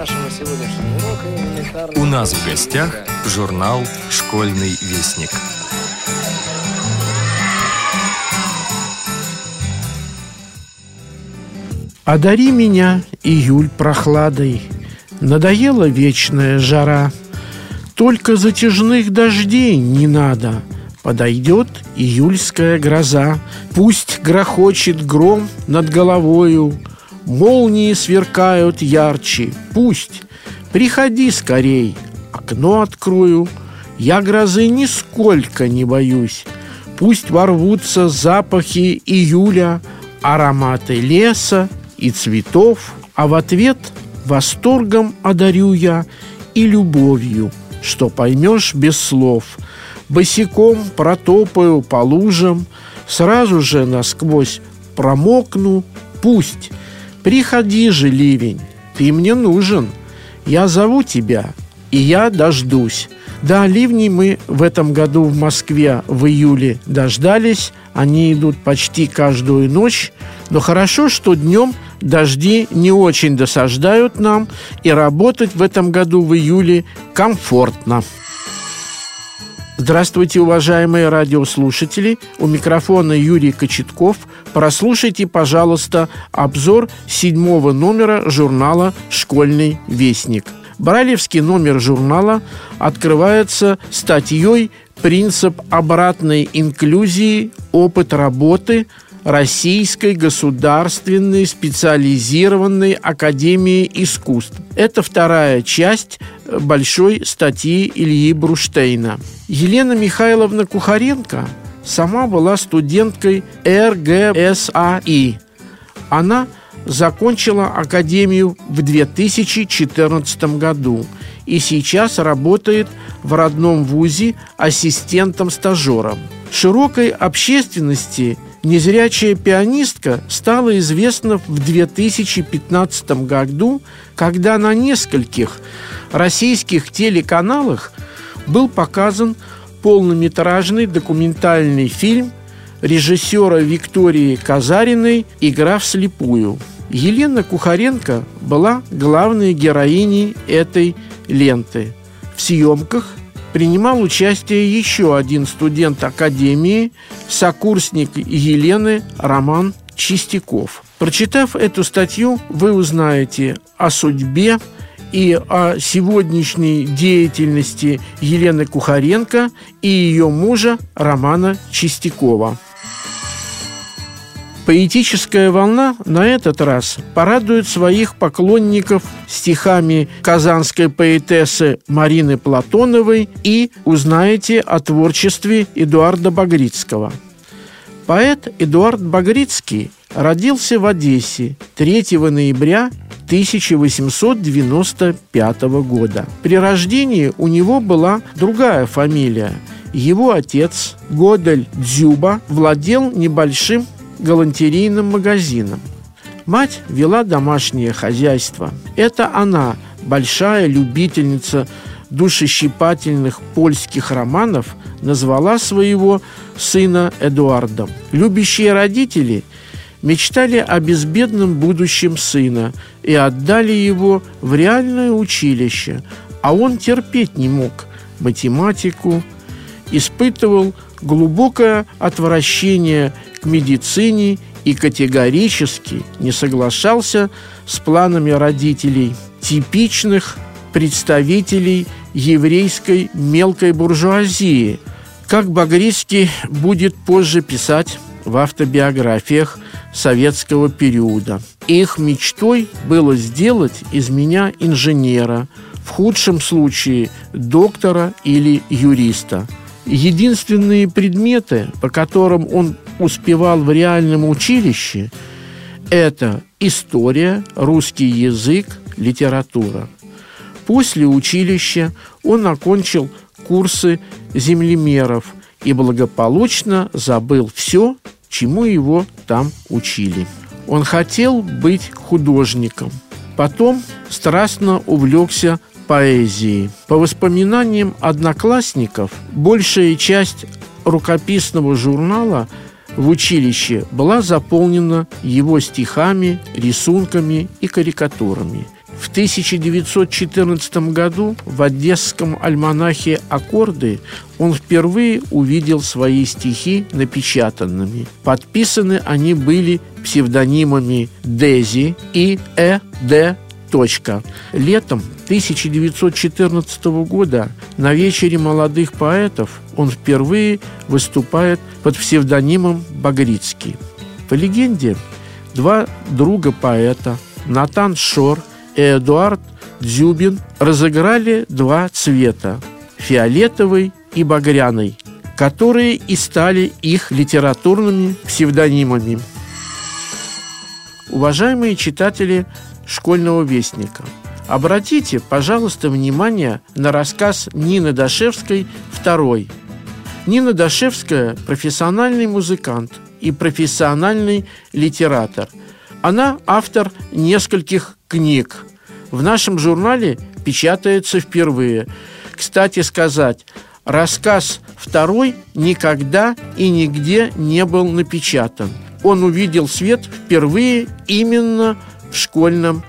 нашего сегодняшнего урока У нас в гостях журнал «Школьный вестник». Одари меня, июль, прохладой, Надоела вечная жара. Только затяжных дождей не надо, Подойдет июльская гроза. Пусть грохочет гром над головою, Молнии сверкают ярче, пусть. Приходи скорей, окно открою, Я грозы нисколько не боюсь. Пусть ворвутся запахи июля, Ароматы леса и цветов, А в ответ восторгом одарю я И любовью, что поймешь без слов. Босиком протопаю по лужам, Сразу же насквозь промокну, Пусть Приходи же, ливень, ты мне нужен. Я зову тебя, и я дождусь. Да, ливней мы в этом году в Москве в июле дождались. Они идут почти каждую ночь. Но хорошо, что днем дожди не очень досаждают нам, и работать в этом году в июле комфортно. Здравствуйте, уважаемые радиослушатели. У микрофона Юрий Кочетков. Прослушайте, пожалуйста, обзор седьмого номера журнала «Школьный вестник». Бралевский номер журнала открывается статьей «Принцип обратной инклюзии. Опыт работы Российской государственной специализированной академии искусств. Это вторая часть большой статьи Ильи Бруштейна. Елена Михайловна Кухаренко сама была студенткой РГСАИ. Она закончила академию в 2014 году и сейчас работает в родном вузе ассистентом-стажером. Широкой общественности – Незрячая пианистка стала известна в 2015 году, когда на нескольких российских телеканалах был показан полнометражный документальный фильм режиссера Виктории Казариной «Игра вслепую». Елена Кухаренко была главной героиней этой ленты. В съемках принимал участие еще один студент Академии, сокурсник Елены Роман Чистяков. Прочитав эту статью, вы узнаете о судьбе и о сегодняшней деятельности Елены Кухаренко и ее мужа Романа Чистякова. Поэтическая волна на этот раз порадует своих поклонников стихами казанской поэтессы Марины Платоновой и узнаете о творчестве Эдуарда Багрицкого. Поэт Эдуард Багрицкий родился в Одессе 3 ноября 1895 года. При рождении у него была другая фамилия. Его отец Годель Дзюба владел небольшим галантерейным магазином. Мать вела домашнее хозяйство. Это она, большая любительница душещипательных польских романов, назвала своего сына Эдуардом. Любящие родители мечтали о безбедном будущем сына и отдали его в реальное училище, а он терпеть не мог математику, испытывал глубокое отвращение к медицине и категорически не соглашался с планами родителей, типичных представителей еврейской мелкой буржуазии, как Багрицкий будет позже писать в автобиографиях советского периода. Их мечтой было сделать из меня инженера, в худшем случае доктора или юриста – Единственные предметы, по которым он успевал в реальном училище, это история, русский язык, литература. После училища он окончил курсы землемеров и благополучно забыл все, чему его там учили. Он хотел быть художником. Потом страстно увлекся поэзии. По воспоминаниям одноклассников, большая часть рукописного журнала в училище была заполнена его стихами, рисунками и карикатурами. В 1914 году в одесском альманахе «Аккорды» он впервые увидел свои стихи напечатанными. Подписаны они были псевдонимами Дези и Э. Д. Точка. Летом 1914 года на вечере молодых поэтов он впервые выступает под псевдонимом Багрицкий. По легенде, два друга поэта Натан Шор и Эдуард Дзюбин разыграли два цвета – фиолетовый и багряный, которые и стали их литературными псевдонимами. Уважаемые читатели школьного вестника. Обратите, пожалуйста, внимание на рассказ Нины Дашевской «Второй». Нина Дашевская – профессиональный музыкант и профессиональный литератор. Она автор нескольких книг. В нашем журнале печатается впервые. Кстати сказать, рассказ «Второй» никогда и нигде не был напечатан. Он увидел свет впервые именно в школьном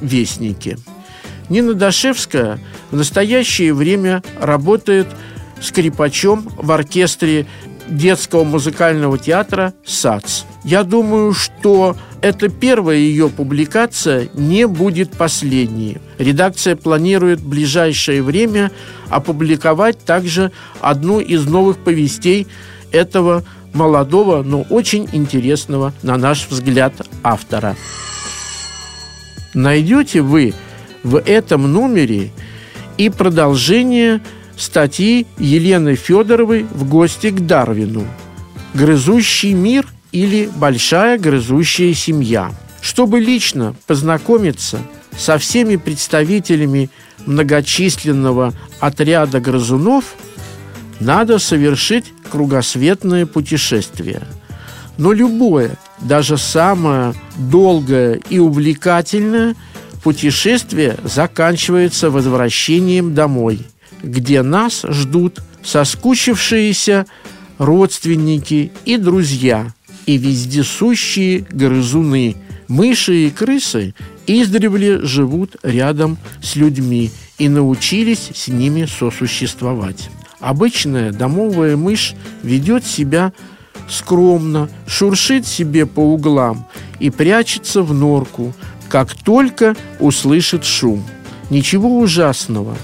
вестнике. Нина Дашевская в настоящее время работает скрипачом в оркестре детского музыкального театра «САЦ». Я думаю, что эта первая ее публикация не будет последней. Редакция планирует в ближайшее время опубликовать также одну из новых повестей этого молодого, но очень интересного, на наш взгляд, автора найдете вы в этом номере и продолжение статьи Елены Федоровой в гости к Дарвину «Грызущий мир» или «Большая грызущая семья». Чтобы лично познакомиться со всеми представителями многочисленного отряда грызунов, надо совершить кругосветное путешествие. Но любое даже самое долгое и увлекательное путешествие заканчивается возвращением домой, где нас ждут соскучившиеся родственники и друзья, и вездесущие грызуны. Мыши и крысы издревле живут рядом с людьми и научились с ними сосуществовать. Обычная домовая мышь ведет себя скромно, шуршит себе по углам и прячется в норку, как только услышит шум. Ничего ужасного,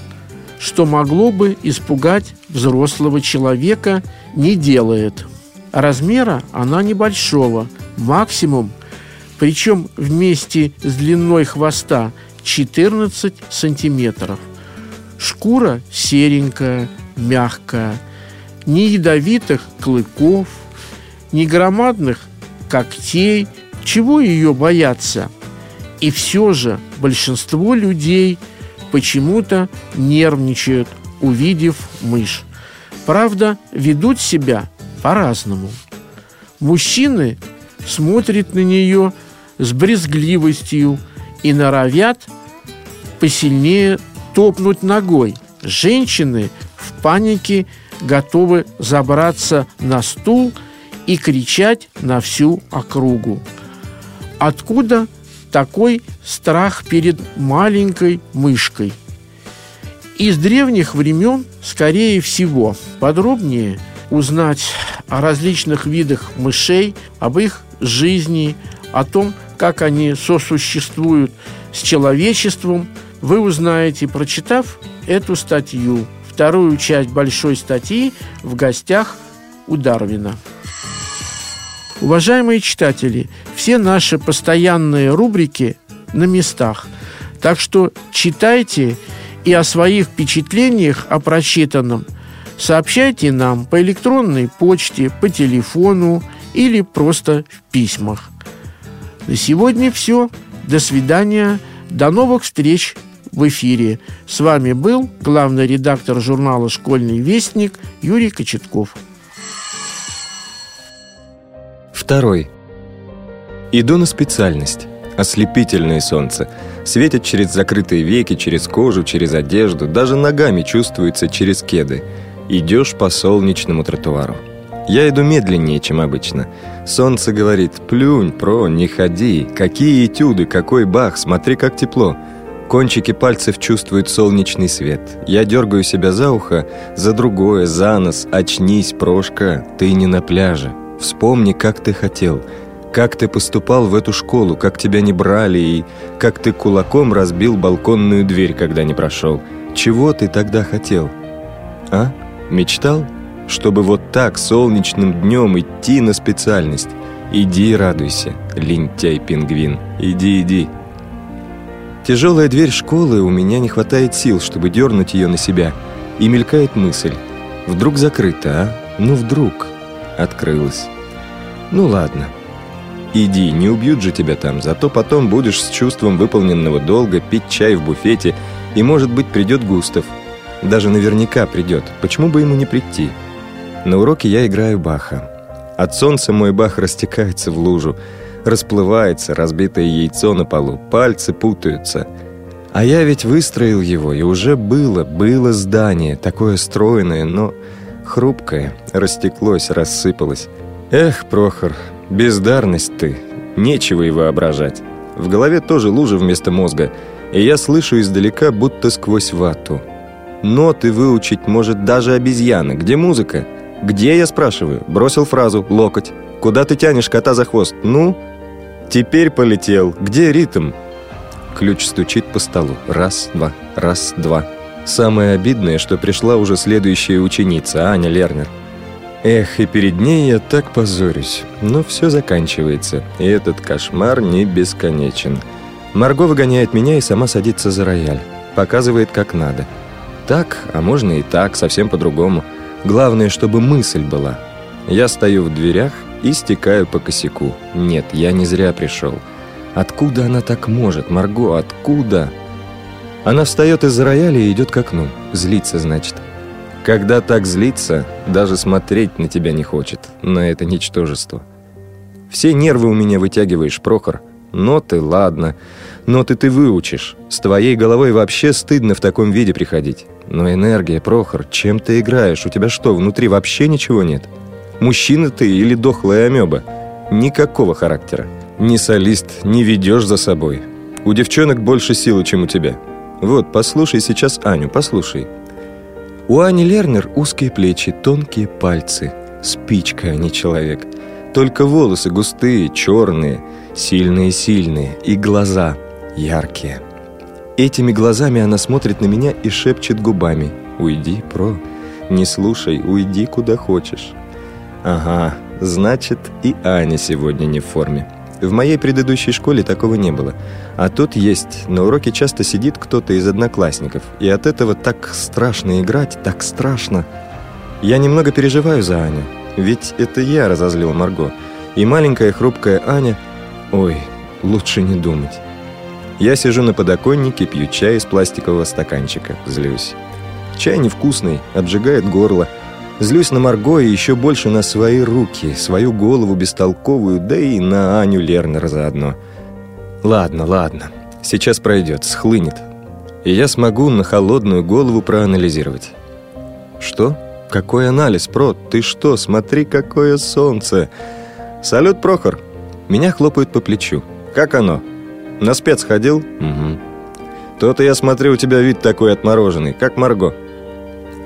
что могло бы испугать взрослого человека, не делает. Размера она небольшого, максимум, причем вместе с длиной хвоста 14 сантиметров. Шкура серенькая, мягкая, ни ядовитых клыков, ни громадных когтей, чего ее бояться? И все же большинство людей почему-то нервничают, увидев мышь. Правда, ведут себя по-разному. Мужчины смотрят на нее с брезгливостью и норовят посильнее топнуть ногой. Женщины в панике готовы забраться на стул – и кричать на всю округу. Откуда такой страх перед маленькой мышкой? Из древних времен, скорее всего, подробнее узнать о различных видах мышей, об их жизни, о том, как они сосуществуют с человечеством, вы узнаете, прочитав эту статью, вторую часть большой статьи в гостях у Дарвина. Уважаемые читатели, все наши постоянные рубрики на местах. Так что читайте и о своих впечатлениях о прочитанном сообщайте нам по электронной почте, по телефону или просто в письмах. На сегодня все. До свидания. До новых встреч в эфире. С вами был главный редактор журнала «Школьный вестник» Юрий Кочетков. Второй. Иду на специальность. Ослепительное солнце. Светит через закрытые веки, через кожу, через одежду. Даже ногами чувствуется через кеды. Идешь по солнечному тротуару. Я иду медленнее, чем обычно. Солнце говорит «Плюнь, про, не ходи. Какие этюды, какой бах, смотри, как тепло». Кончики пальцев чувствуют солнечный свет. Я дергаю себя за ухо, за другое, за нос. Очнись, Прошка, ты не на пляже. Вспомни, как ты хотел. Как ты поступал в эту школу, как тебя не брали и как ты кулаком разбил балконную дверь, когда не прошел. Чего ты тогда хотел? А? Мечтал? Чтобы вот так солнечным днем идти на специальность. Иди радуйся, лентяй-пингвин. Иди, иди. Тяжелая дверь школы, у меня не хватает сил, чтобы дернуть ее на себя. И мелькает мысль. Вдруг закрыта, а? Ну вдруг. Открылась. Ну ладно. Иди, не убьют же тебя там, зато потом будешь с чувством выполненного долга пить чай в буфете, и, может быть, придет Густав. Даже наверняка придет. Почему бы ему не прийти? На уроке я играю Баха. От солнца мой Бах растекается в лужу. Расплывается разбитое яйцо на полу, пальцы путаются. А я ведь выстроил его, и уже было, было здание, такое стройное, но хрупкое, растеклось, рассыпалось. Эх, Прохор, бездарность ты, нечего и воображать. В голове тоже лужа вместо мозга, и я слышу издалека, будто сквозь вату. Ноты выучить может даже обезьяна. Где музыка? Где, я спрашиваю? Бросил фразу «локоть». Куда ты тянешь кота за хвост? Ну, Теперь полетел. Где ритм? Ключ стучит по столу. Раз, два, раз, два. Самое обидное, что пришла уже следующая ученица, Аня Лернер. Эх, и перед ней я так позорюсь. Но все заканчивается, и этот кошмар не бесконечен. Марго выгоняет меня и сама садится за рояль. Показывает, как надо. Так, а можно и так, совсем по-другому. Главное, чтобы мысль была. Я стою в дверях и стекаю по косяку. Нет, я не зря пришел. Откуда она так может, Марго, откуда? Она встает из рояля и идет к окну. Злится, значит. Когда так злится, даже смотреть на тебя не хочет, на это ничтожество. Все нервы у меня вытягиваешь, Прохор. Ноты, ладно. Ноты ты выучишь. С твоей головой вообще стыдно в таком виде приходить. Но энергия, Прохор, чем ты играешь? У тебя что, внутри вообще ничего нет?» Мужчина ты или дохлая амеба. Никакого характера. Ни солист, не ведешь за собой. У девчонок больше силы, чем у тебя. Вот, послушай сейчас Аню, послушай. У Ани Лернер узкие плечи, тонкие пальцы. Спичка, а не человек. Только волосы густые, черные, сильные-сильные. И глаза яркие. Этими глазами она смотрит на меня и шепчет губами. «Уйди, про, не слушай, уйди куда хочешь». Ага, значит, и Аня сегодня не в форме. В моей предыдущей школе такого не было. А тут есть. На уроке часто сидит кто-то из одноклассников. И от этого так страшно играть, так страшно. Я немного переживаю за Аню. Ведь это я разозлил Марго. И маленькая хрупкая Аня... Ой, лучше не думать. Я сижу на подоконнике, пью чай из пластикового стаканчика. Злюсь. Чай невкусный, обжигает горло. Злюсь на Марго и еще больше на свои руки, свою голову бестолковую, да и на Аню Лернер заодно. Ладно, ладно, сейчас пройдет, схлынет. И я смогу на холодную голову проанализировать. Что? Какой анализ, Про? Ты что? Смотри, какое солнце! Салют, Прохор! Меня хлопают по плечу. Как оно? На спец ходил? Угу. То-то я смотрю, у тебя вид такой отмороженный, как Марго.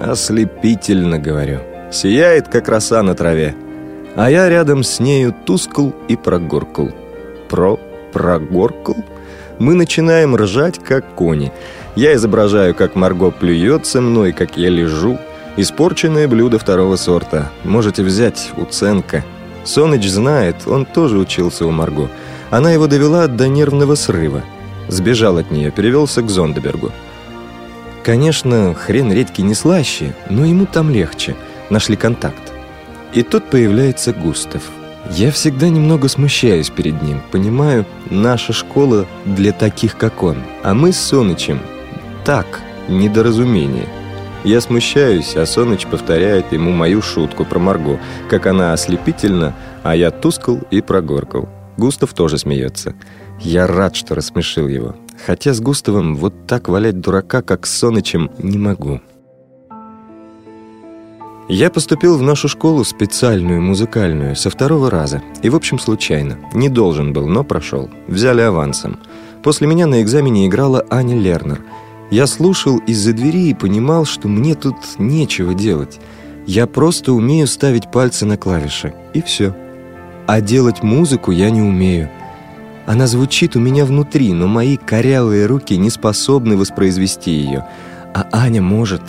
Ослепительно, говорю. Сияет, как роса на траве. А я рядом с нею тускл и прогоркл. Про прогоркл? Мы начинаем ржать, как кони. Я изображаю, как Марго плюется мной, как я лежу. Испорченное блюдо второго сорта. Можете взять, уценка. Соныч знает, он тоже учился у Марго. Она его довела до нервного срыва. Сбежал от нее, перевелся к Зондебергу. Конечно, хрен редьки не слаще, но ему там легче. Нашли контакт. И тут появляется Густав. Я всегда немного смущаюсь перед ним. Понимаю, наша школа для таких, как он. А мы с Сонычем так, недоразумение. Я смущаюсь, а Соныч повторяет ему мою шутку про Марго, как она ослепительна, а я тускал и прогоркал. Густав тоже смеется. Я рад, что рассмешил его. Хотя с Густавом вот так валять дурака, как с Сонычем, не могу. Я поступил в нашу школу специальную, музыкальную, со второго раза. И, в общем, случайно. Не должен был, но прошел. Взяли авансом. После меня на экзамене играла Аня Лернер. Я слушал из-за двери и понимал, что мне тут нечего делать. Я просто умею ставить пальцы на клавиши, и все. А делать музыку я не умею. Она звучит у меня внутри, но мои корявые руки не способны воспроизвести ее. А Аня может.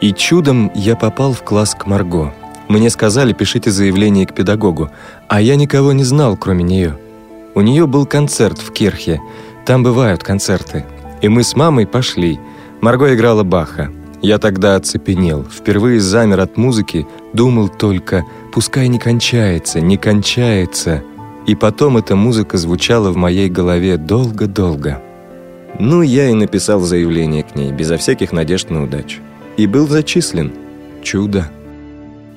И чудом я попал в класс к Марго. Мне сказали, пишите заявление к педагогу, а я никого не знал, кроме нее. У нее был концерт в Кирхе. Там бывают концерты. И мы с мамой пошли. Марго играла Баха. Я тогда оцепенел, впервые замер от музыки, думал только «пускай не кончается, не кончается». И потом эта музыка звучала в моей голове долго-долго. Ну, я и написал заявление к ней, безо всяких надежд на удачу. И был зачислен. Чудо.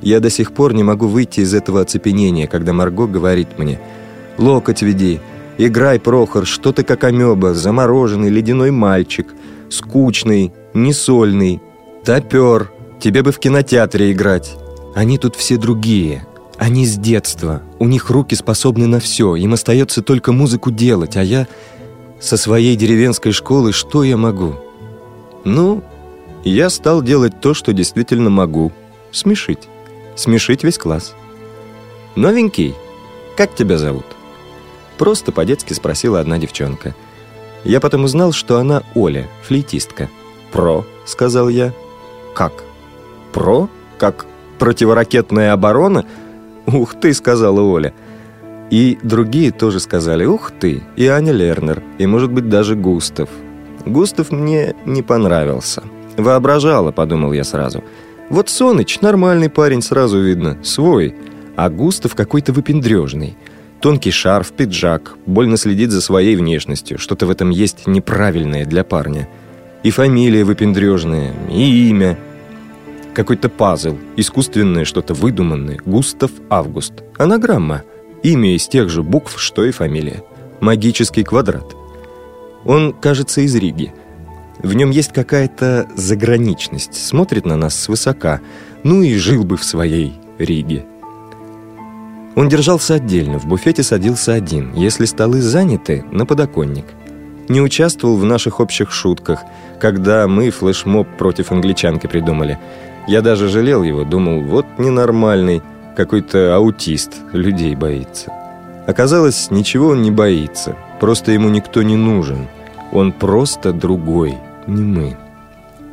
Я до сих пор не могу выйти из этого оцепенения, когда Марго говорит мне «Локоть веди, играй, Прохор, что ты как амеба, замороженный ледяной мальчик, скучный, несольный, Топер, тебе бы в кинотеатре играть. Они тут все другие. Они с детства. У них руки способны на все. Им остается только музыку делать. А я со своей деревенской школы что я могу? Ну, я стал делать то, что действительно могу. Смешить. Смешить весь класс. «Новенький, как тебя зовут?» Просто по-детски спросила одна девчонка. Я потом узнал, что она Оля, флейтистка. «Про», — сказал я. «Как? Про? Как противоракетная оборона?» «Ух ты!» — сказала Оля. И другие тоже сказали «Ух ты!» И Аня Лернер, и, может быть, даже Густав. Густав мне не понравился. «Воображала», — подумал я сразу. «Вот Соныч, нормальный парень, сразу видно, свой, а Густав какой-то выпендрежный». Тонкий шарф, пиджак, больно следит за своей внешностью. Что-то в этом есть неправильное для парня. И фамилия выпендрежная, и имя. Какой-то пазл, искусственное что-то выдуманное. Густав Август. Анаграмма. Имя из тех же букв, что и фамилия. Магический квадрат. Он, кажется, из Риги. В нем есть какая-то заграничность. Смотрит на нас свысока. Ну и жил бы в своей Риге. Он держался отдельно, в буфете садился один. Если столы заняты, на подоконник – не участвовал в наших общих шутках, когда мы флешмоб против англичанки придумали. Я даже жалел его, думал, вот ненормальный, какой-то аутист, людей боится. Оказалось, ничего он не боится, просто ему никто не нужен. Он просто другой, не мы.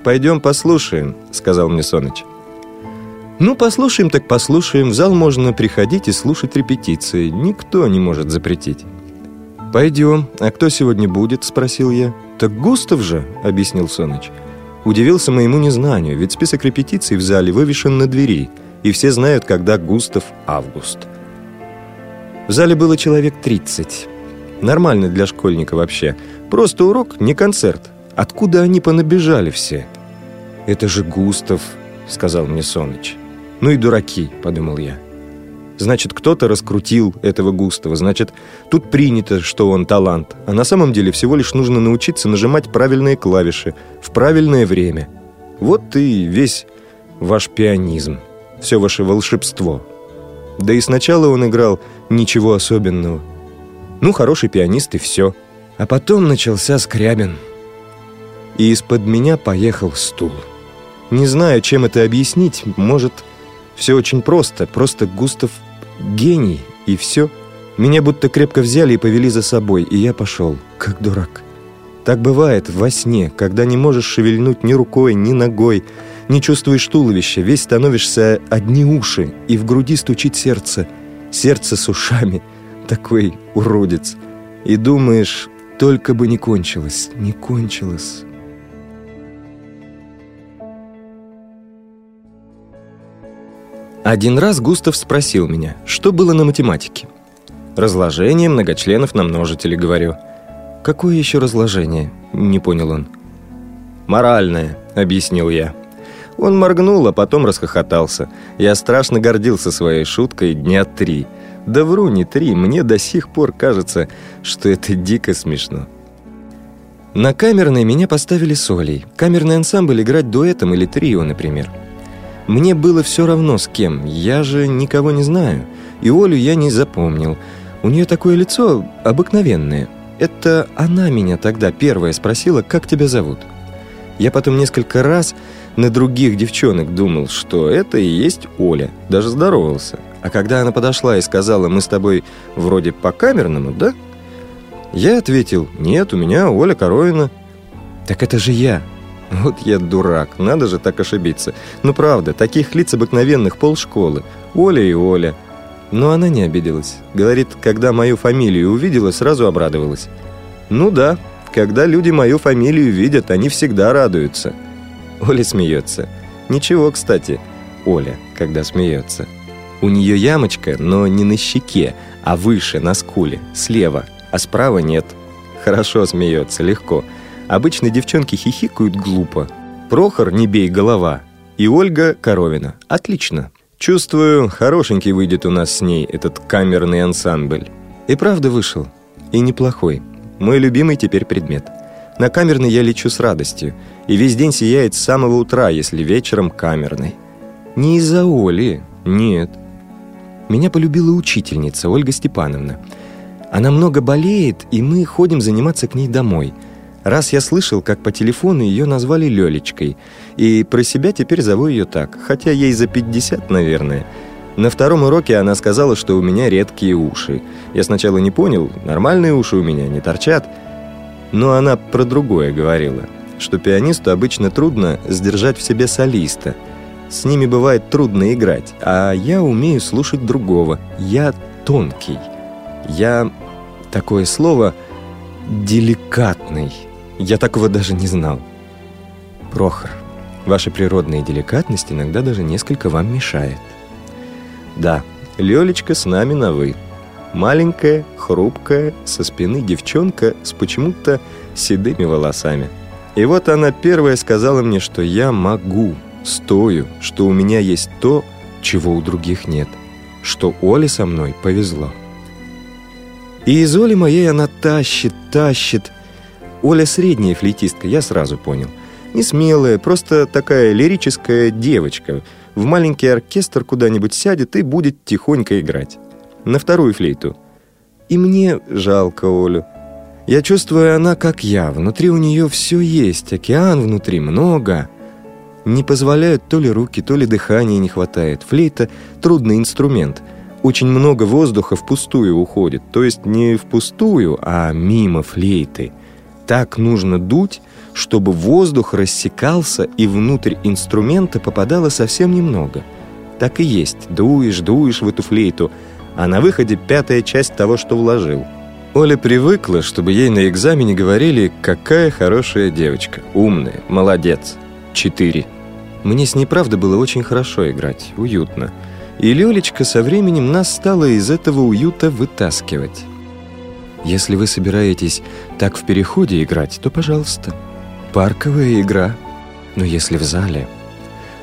«Пойдем послушаем», — сказал мне Соныч. «Ну, послушаем так послушаем. В зал можно приходить и слушать репетиции. Никто не может запретить». «Пойдем. А кто сегодня будет?» – спросил я. «Так Густав же», – объяснил Соныч. Удивился моему незнанию, ведь список репетиций в зале вывешен на двери, и все знают, когда Густав Август. В зале было человек 30. Нормально для школьника вообще. Просто урок, не концерт. Откуда они понабежали все? «Это же Густав», — сказал мне Соныч. «Ну и дураки», — подумал я. Значит, кто-то раскрутил этого Густава. Значит, тут принято, что он талант. А на самом деле всего лишь нужно научиться нажимать правильные клавиши в правильное время. Вот и весь ваш пианизм. Все ваше волшебство. Да и сначала он играл ничего особенного. Ну, хороший пианист и все. А потом начался Скрябин. И из-под меня поехал стул. Не знаю, чем это объяснить. Может, все очень просто. Просто Густав гений, и все. Меня будто крепко взяли и повели за собой, и я пошел, как дурак. Так бывает во сне, когда не можешь шевельнуть ни рукой, ни ногой, не чувствуешь туловища, весь становишься одни уши, и в груди стучит сердце, сердце с ушами, такой уродец. И думаешь, только бы не кончилось, не кончилось. Один раз Густав спросил меня, что было на математике. «Разложение многочленов на множители», — говорю. «Какое еще разложение?» — не понял он. «Моральное», — объяснил я. Он моргнул, а потом расхохотался. Я страшно гордился своей шуткой дня три. Да вру, не три, мне до сих пор кажется, что это дико смешно. На камерной меня поставили с Олей. Камерный ансамбль играть дуэтом или трио, например. Мне было все равно с кем, я же никого не знаю. И Олю я не запомнил. У нее такое лицо обыкновенное. Это она меня тогда первая спросила, как тебя зовут. Я потом несколько раз на других девчонок думал, что это и есть Оля. Даже здоровался. А когда она подошла и сказала, мы с тобой вроде по-камерному, да? Я ответил, нет, у меня Оля Коровина. Так это же я. Вот я дурак, надо же так ошибиться. Ну правда, таких лиц обыкновенных полшколы. Оля и Оля. Но она не обиделась. Говорит, когда мою фамилию увидела, сразу обрадовалась. Ну да, когда люди мою фамилию видят, они всегда радуются. Оля смеется. Ничего, кстати, Оля, когда смеется. У нее ямочка, но не на щеке, а выше, на скуле, слева, а справа нет. Хорошо смеется, легко. Обычно девчонки хихикают глупо. Прохор «Не бей голова» и Ольга Коровина. Отлично. Чувствую, хорошенький выйдет у нас с ней этот камерный ансамбль. И правда вышел. И неплохой. Мой любимый теперь предмет. На камерный я лечу с радостью. И весь день сияет с самого утра, если вечером камерный. Не из-за Оли, нет. Меня полюбила учительница Ольга Степановна. Она много болеет, и мы ходим заниматься к ней домой. Раз я слышал, как по телефону ее назвали Лелечкой, и про себя теперь зову ее так, хотя ей за 50, наверное. На втором уроке она сказала, что у меня редкие уши. Я сначала не понял, нормальные уши у меня не торчат. Но она про другое говорила, что пианисту обычно трудно сдержать в себе солиста – с ними бывает трудно играть, а я умею слушать другого. Я тонкий. Я, такое слово, деликатный. Я такого даже не знал. Прохор, ваша природная деликатность иногда даже несколько вам мешает. Да, Лёлечка с нами на «вы». Маленькая, хрупкая, со спины девчонка с почему-то седыми волосами. И вот она первая сказала мне, что я могу – Стою, что у меня есть то, чего у других нет, что Оле со мной повезло. И из Оли моей она тащит, тащит. Оля средняя флейтистка, я сразу понял. Не смелая, просто такая лирическая девочка. В маленький оркестр куда-нибудь сядет и будет тихонько играть. На вторую флейту. И мне жалко Олю. Я чувствую, она как я. Внутри у нее все есть, океан внутри много. Не позволяют то ли руки, то ли дыхания не хватает. Флейта – трудный инструмент. Очень много воздуха впустую уходит. То есть не впустую, а мимо флейты. Так нужно дуть, чтобы воздух рассекался и внутрь инструмента попадало совсем немного. Так и есть. Дуешь, дуешь в эту флейту, а на выходе пятая часть того, что вложил. Оля привыкла, чтобы ей на экзамене говорили «какая хорошая девочка, умная, молодец». Четыре. Мне с ней, правда, было очень хорошо играть, уютно. И Лёлечка со временем нас стала из этого уюта вытаскивать. Если вы собираетесь так в переходе играть, то, пожалуйста, парковая игра. Но если в зале...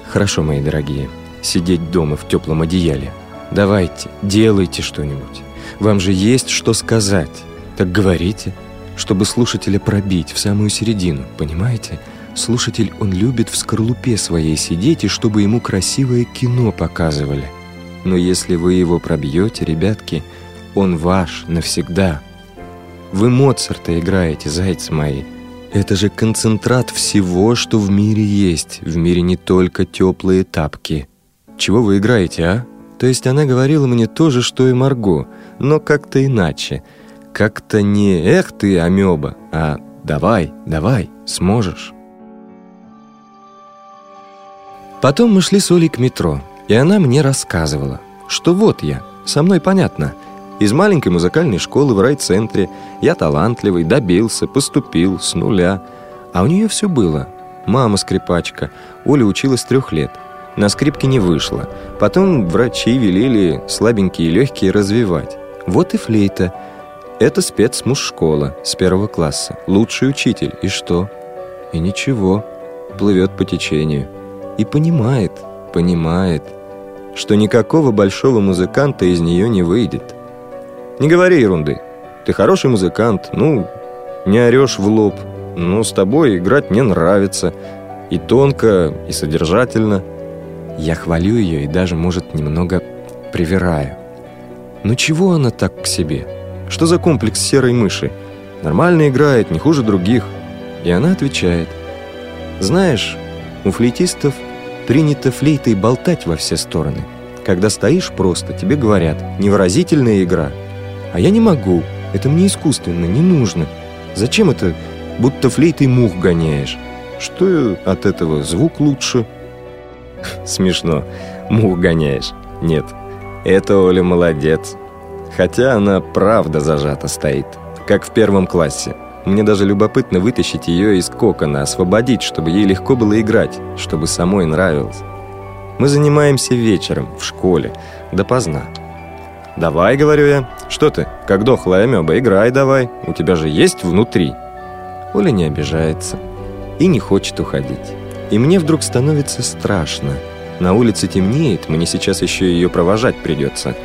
Хорошо, мои дорогие, сидеть дома в теплом одеяле. Давайте, делайте что-нибудь. Вам же есть что сказать. Так говорите, чтобы слушателя пробить в самую середину, понимаете? Слушатель, он любит в скорлупе своей сидеть, и чтобы ему красивое кино показывали. Но если вы его пробьете, ребятки, он ваш навсегда. Вы Моцарта играете, зайцы мои. Это же концентрат всего, что в мире есть. В мире не только теплые тапки. Чего вы играете, а? То есть она говорила мне то же, что и Марго, но как-то иначе. Как-то не «эх ты, амеба», а «давай, давай, сможешь». Потом мы шли с Олей к метро, и она мне рассказывала, что вот я, со мной понятно. Из маленькой музыкальной школы в райцентре я талантливый, добился, поступил с нуля. А у нее все было. Мама скрипачка, Оля училась трех лет. На скрипке не вышло. Потом врачи велели слабенькие и легкие развивать. Вот и флейта. Это спецмуз-школа с первого класса. Лучший учитель. И что? И ничего. Плывет по течению и понимает, понимает, что никакого большого музыканта из нее не выйдет. Не говори ерунды. Ты хороший музыкант, ну, не орешь в лоб. Но с тобой играть мне нравится. И тонко, и содержательно. Я хвалю ее и даже, может, немного привираю. Ну чего она так к себе? Что за комплекс серой мыши? Нормально играет, не хуже других. И она отвечает. Знаешь, у флейтистов принято флейтой болтать во все стороны. Когда стоишь просто, тебе говорят «невыразительная игра». А я не могу. Это мне искусственно, не нужно. Зачем это, будто флейтой мух гоняешь? Что от этого звук лучше? Смешно. Мух гоняешь. Нет, это Оля молодец. Хотя она правда зажата стоит, как в первом классе. Мне даже любопытно вытащить ее из кокона, освободить, чтобы ей легко было играть, чтобы самой нравилось. Мы занимаемся вечером, в школе, допоздна. «Давай», — говорю я. «Что ты, как дохлая амеба, играй давай, у тебя же есть внутри». Оля не обижается и не хочет уходить. И мне вдруг становится страшно. На улице темнеет, мне сейчас еще ее провожать придется.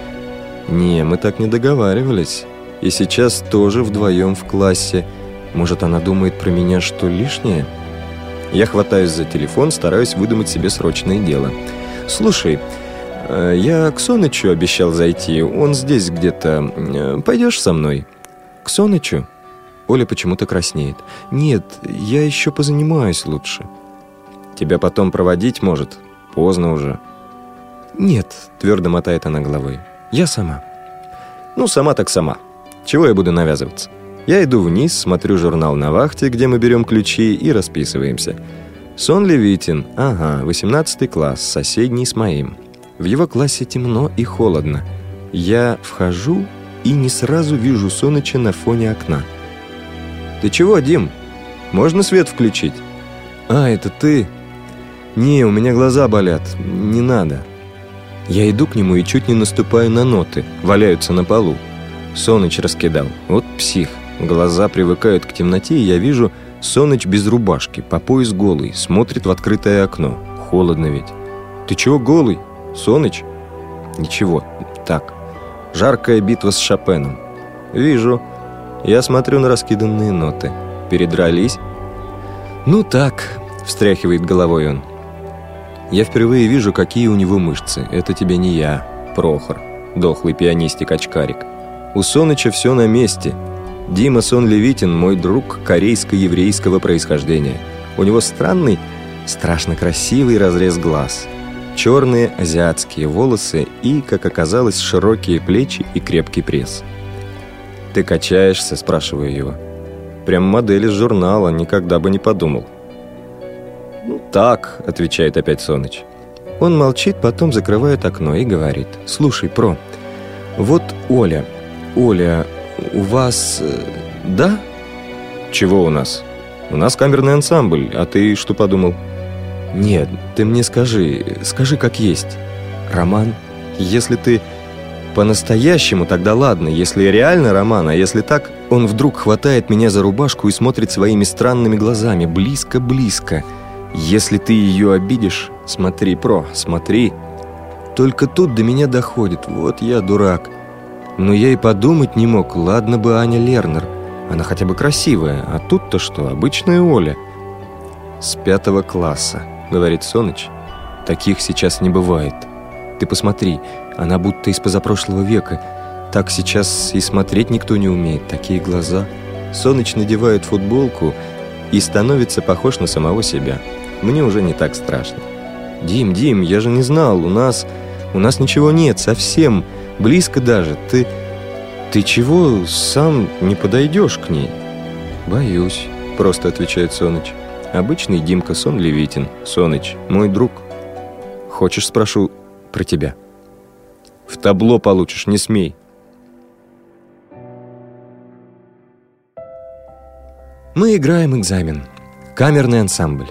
Не, мы так не договаривались. И сейчас тоже вдвоем в классе. Может, она думает про меня что лишнее? Я хватаюсь за телефон, стараюсь выдумать себе срочное дело. «Слушай, я к Сонычу обещал зайти. Он здесь где-то. Э, пойдешь со мной?» «К Сонычу?» Оля почему-то краснеет. «Нет, я еще позанимаюсь лучше». «Тебя потом проводить может? Поздно уже». «Нет», — твердо мотает она головой. «Я сама». «Ну, сама так сама. Чего я буду навязываться?» Я иду вниз, смотрю журнал на вахте, где мы берем ключи и расписываемся. Сон Левитин, ага, 18 класс, соседний с моим. В его классе темно и холодно. Я вхожу и не сразу вижу Соныча на фоне окна. «Ты чего, Дим? Можно свет включить?» «А, это ты?» «Не, у меня глаза болят. Не надо». Я иду к нему и чуть не наступаю на ноты. Валяются на полу. Соныч раскидал. Вот псих. Глаза привыкают к темноте, и я вижу, Соныч без рубашки, по пояс голый, смотрит в открытое окно. Холодно ведь. «Ты чего голый? Соныч?» «Ничего. Так. Жаркая битва с Шопеном». «Вижу. Я смотрю на раскиданные ноты. Передрались?» «Ну так», — встряхивает головой он. «Я впервые вижу, какие у него мышцы. Это тебе не я, Прохор, дохлый пианистик-очкарик. У Соныча все на месте. Дима Сон Левитин – мой друг корейско-еврейского происхождения. У него странный, страшно красивый разрез глаз. Черные азиатские волосы и, как оказалось, широкие плечи и крепкий пресс. «Ты качаешься?» – спрашиваю его. «Прям модель из журнала, никогда бы не подумал». «Ну так», – отвечает опять Соныч. Он молчит, потом закрывает окно и говорит. «Слушай, Про, вот Оля, Оля, у вас... Э, да? Чего у нас? У нас камерный ансамбль, а ты что подумал? Нет, ты мне скажи, скажи как есть. Роман, если ты по-настоящему, тогда ладно, если реально роман, а если так, он вдруг хватает меня за рубашку и смотрит своими странными глазами, близко-близко. Если ты ее обидишь, смотри, про, смотри. Только тут до меня доходит, вот я дурак. Но я и подумать не мог, ладно бы Аня Лернер. Она хотя бы красивая, а тут-то что, обычная Оля. С пятого класса, говорит Соныч. Таких сейчас не бывает. Ты посмотри, она будто из позапрошлого века. Так сейчас и смотреть никто не умеет, такие глаза. Соныч надевает футболку и становится похож на самого себя. Мне уже не так страшно. «Дим, Дим, я же не знал, у нас... У нас ничего нет, совсем...» Близко даже. Ты... Ты чего сам не подойдешь к ней? Боюсь, просто отвечает Соныч. Обычный Димка Сон Левитин. Соныч, мой друг. Хочешь, спрошу про тебя? В табло получишь, не смей. Мы играем экзамен. Камерный ансамбль.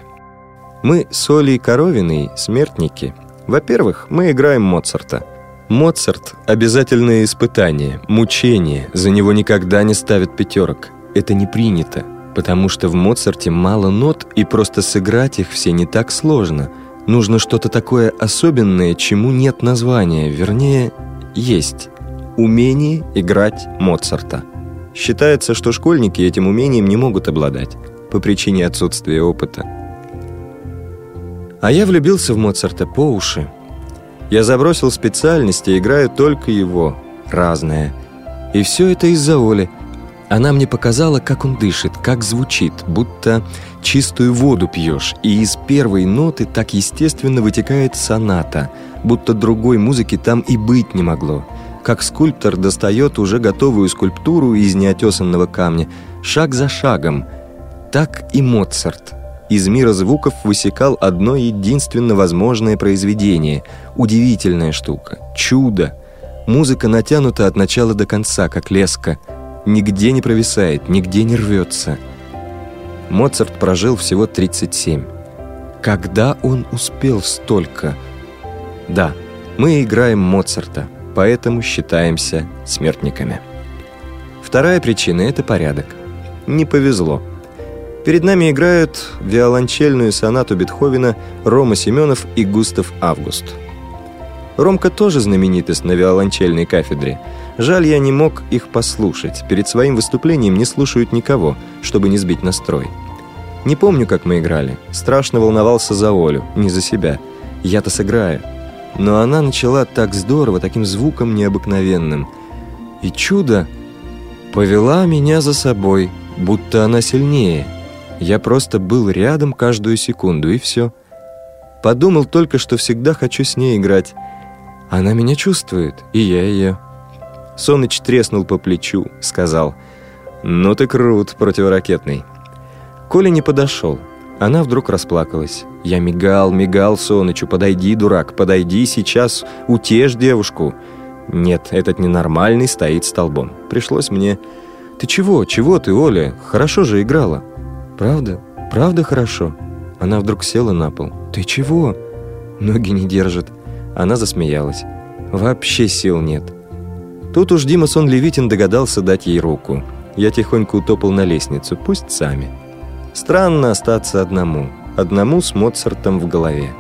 Мы с Олей Коровиной смертники. Во-первых, мы играем Моцарта – Моцарт – обязательное испытание, мучение, за него никогда не ставят пятерок. Это не принято, потому что в Моцарте мало нот, и просто сыграть их все не так сложно. Нужно что-то такое особенное, чему нет названия, вернее, есть. Умение играть Моцарта. Считается, что школьники этим умением не могут обладать по причине отсутствия опыта. А я влюбился в Моцарта по уши. Я забросил специальности, играю только его, разное. И все это из-за Оли. Она мне показала, как он дышит, как звучит, будто чистую воду пьешь, и из первой ноты так естественно вытекает соната, будто другой музыки там и быть не могло. Как скульптор достает уже готовую скульптуру из неотесанного камня, шаг за шагом. Так и Моцарт. Из мира звуков высекал одно единственно возможное произведение. Удивительная штука. Чудо. Музыка натянута от начала до конца, как леска – нигде не провисает, нигде не рвется. Моцарт прожил всего 37. Когда он успел столько? Да, мы играем Моцарта, поэтому считаемся смертниками. Вторая причина – это порядок. Не повезло. Перед нами играют виолончельную сонату Бетховена Рома Семенов и Густав Август. Ромка тоже знаменитость на виолончельной кафедре – Жаль, я не мог их послушать. Перед своим выступлением не слушают никого, чтобы не сбить настрой. Не помню, как мы играли. Страшно волновался за Олю, не за себя. Я-то сыграю. Но она начала так здорово, таким звуком необыкновенным. И чудо повела меня за собой, будто она сильнее. Я просто был рядом каждую секунду, и все. Подумал только, что всегда хочу с ней играть. Она меня чувствует, и я ее. Соныч треснул по плечу, сказал «Ну ты крут, противоракетный». Коля не подошел. Она вдруг расплакалась. Я мигал, мигал Сонычу. «Подойди, дурак, подойди сейчас, утешь девушку». Нет, этот ненормальный стоит столбом. Пришлось мне... «Ты чего? Чего ты, Оля? Хорошо же играла». «Правда? Правда хорошо?» Она вдруг села на пол. «Ты чего?» Ноги не держит. Она засмеялась. «Вообще сил нет». Тут уж Дима Сон Левитин догадался дать ей руку. Я тихонько утопал на лестницу, пусть сами. Странно остаться одному, одному с Моцартом в голове.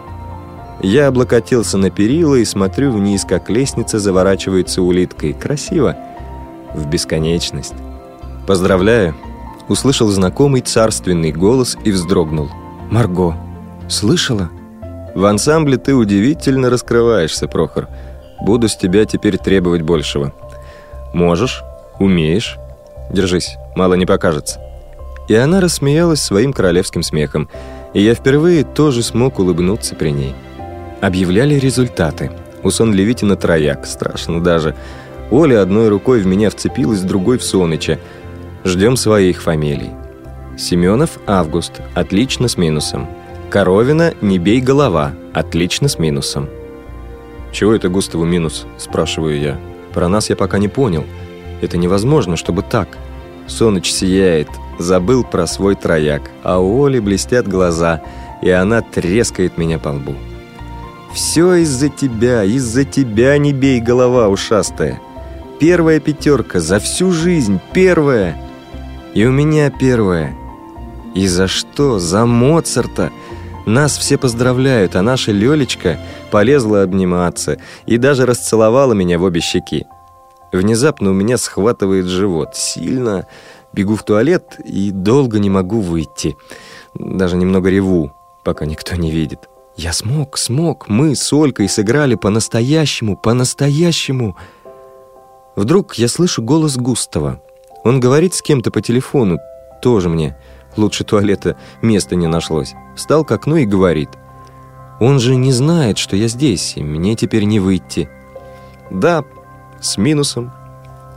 Я облокотился на перила и смотрю вниз, как лестница заворачивается улиткой. Красиво. В бесконечность. «Поздравляю!» Услышал знакомый царственный голос и вздрогнул. «Марго, слышала?» «В ансамбле ты удивительно раскрываешься, Прохор. Буду с тебя теперь требовать большего. Можешь, умеешь. Держись, мало не покажется». И она рассмеялась своим королевским смехом, и я впервые тоже смог улыбнуться при ней. Объявляли результаты. У Сон Левитина трояк, страшно даже. Оля одной рукой в меня вцепилась, другой в Соныча. Ждем своих фамилий. Семенов Август, отлично с минусом. Коровина «Не бей голова», отлично с минусом. «Чего это Густаву минус?» – спрашиваю я. «Про нас я пока не понял. Это невозможно, чтобы так». Соныч сияет, забыл про свой трояк, а у Оли блестят глаза, и она трескает меня по лбу. «Все из-за тебя, из-за тебя не бей, голова ушастая. Первая пятерка за всю жизнь, первая. И у меня первая. И за что? За Моцарта!» Нас все поздравляют, а наша Лёлечка полезла обниматься и даже расцеловала меня в обе щеки. Внезапно у меня схватывает живот. Сильно бегу в туалет и долго не могу выйти. Даже немного реву, пока никто не видит. Я смог, смог. Мы с Олькой сыграли по-настоящему, по-настоящему. Вдруг я слышу голос Густава. Он говорит с кем-то по телефону, тоже мне. Лучше туалета места не нашлось. Встал к окну и говорит. «Он же не знает, что я здесь, и мне теперь не выйти». «Да, с минусом.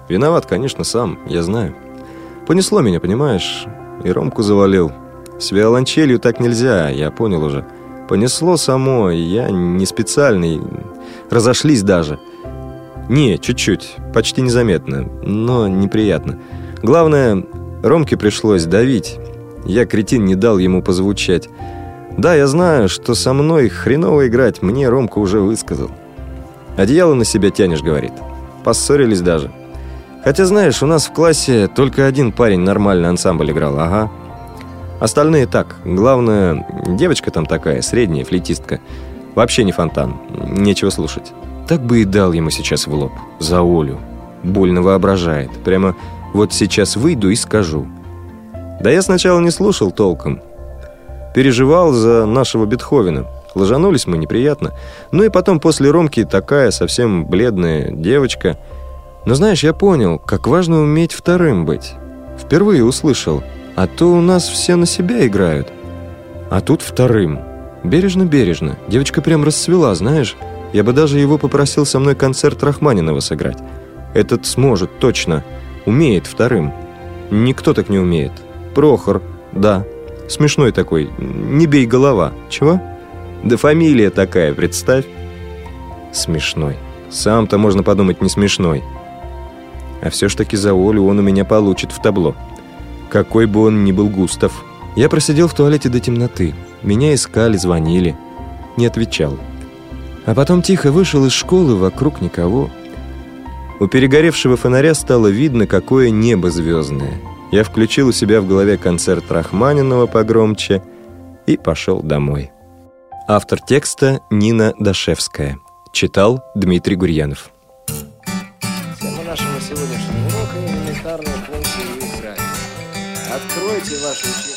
Виноват, конечно, сам, я знаю. Понесло меня, понимаешь, и Ромку завалил. С виолончелью так нельзя, я понял уже. Понесло само, я не специальный, разошлись даже. Не, чуть-чуть, почти незаметно, но неприятно. Главное, Ромке пришлось давить, я, кретин, не дал ему позвучать. Да, я знаю, что со мной хреново играть, мне Ромка уже высказал. Одеяло на себя тянешь, говорит. Поссорились даже. Хотя, знаешь, у нас в классе только один парень нормально ансамбль играл, ага. Остальные так. Главное, девочка там такая, средняя, флейтистка. Вообще не фонтан, нечего слушать. Так бы и дал ему сейчас в лоб. За Олю. Больно воображает. Прямо вот сейчас выйду и скажу – да я сначала не слушал толком. Переживал за нашего Бетховена. Ложанулись мы неприятно. Ну и потом после Ромки такая совсем бледная девочка. Но знаешь, я понял, как важно уметь вторым быть. Впервые услышал. А то у нас все на себя играют. А тут вторым. Бережно-бережно. Девочка прям расцвела, знаешь. Я бы даже его попросил со мной концерт Рахманинова сыграть. Этот сможет, точно. Умеет вторым. Никто так не умеет. Прохор, да. Смешной такой. Не бей голова. Чего? Да фамилия такая, представь. Смешной. Сам-то, можно подумать, не смешной. А все ж таки за Олю он у меня получит в табло. Какой бы он ни был Густав. Я просидел в туалете до темноты. Меня искали, звонили. Не отвечал. А потом тихо вышел из школы, вокруг никого. У перегоревшего фонаря стало видно, какое небо звездное. Я включил у себя в голове концерт Рахманинова погромче и пошел домой. Автор текста Нина Дашевская. Читал Дмитрий Гурьянов. Тема нашего сегодняшнего урока – элементарные функции играть. Откройте учебники.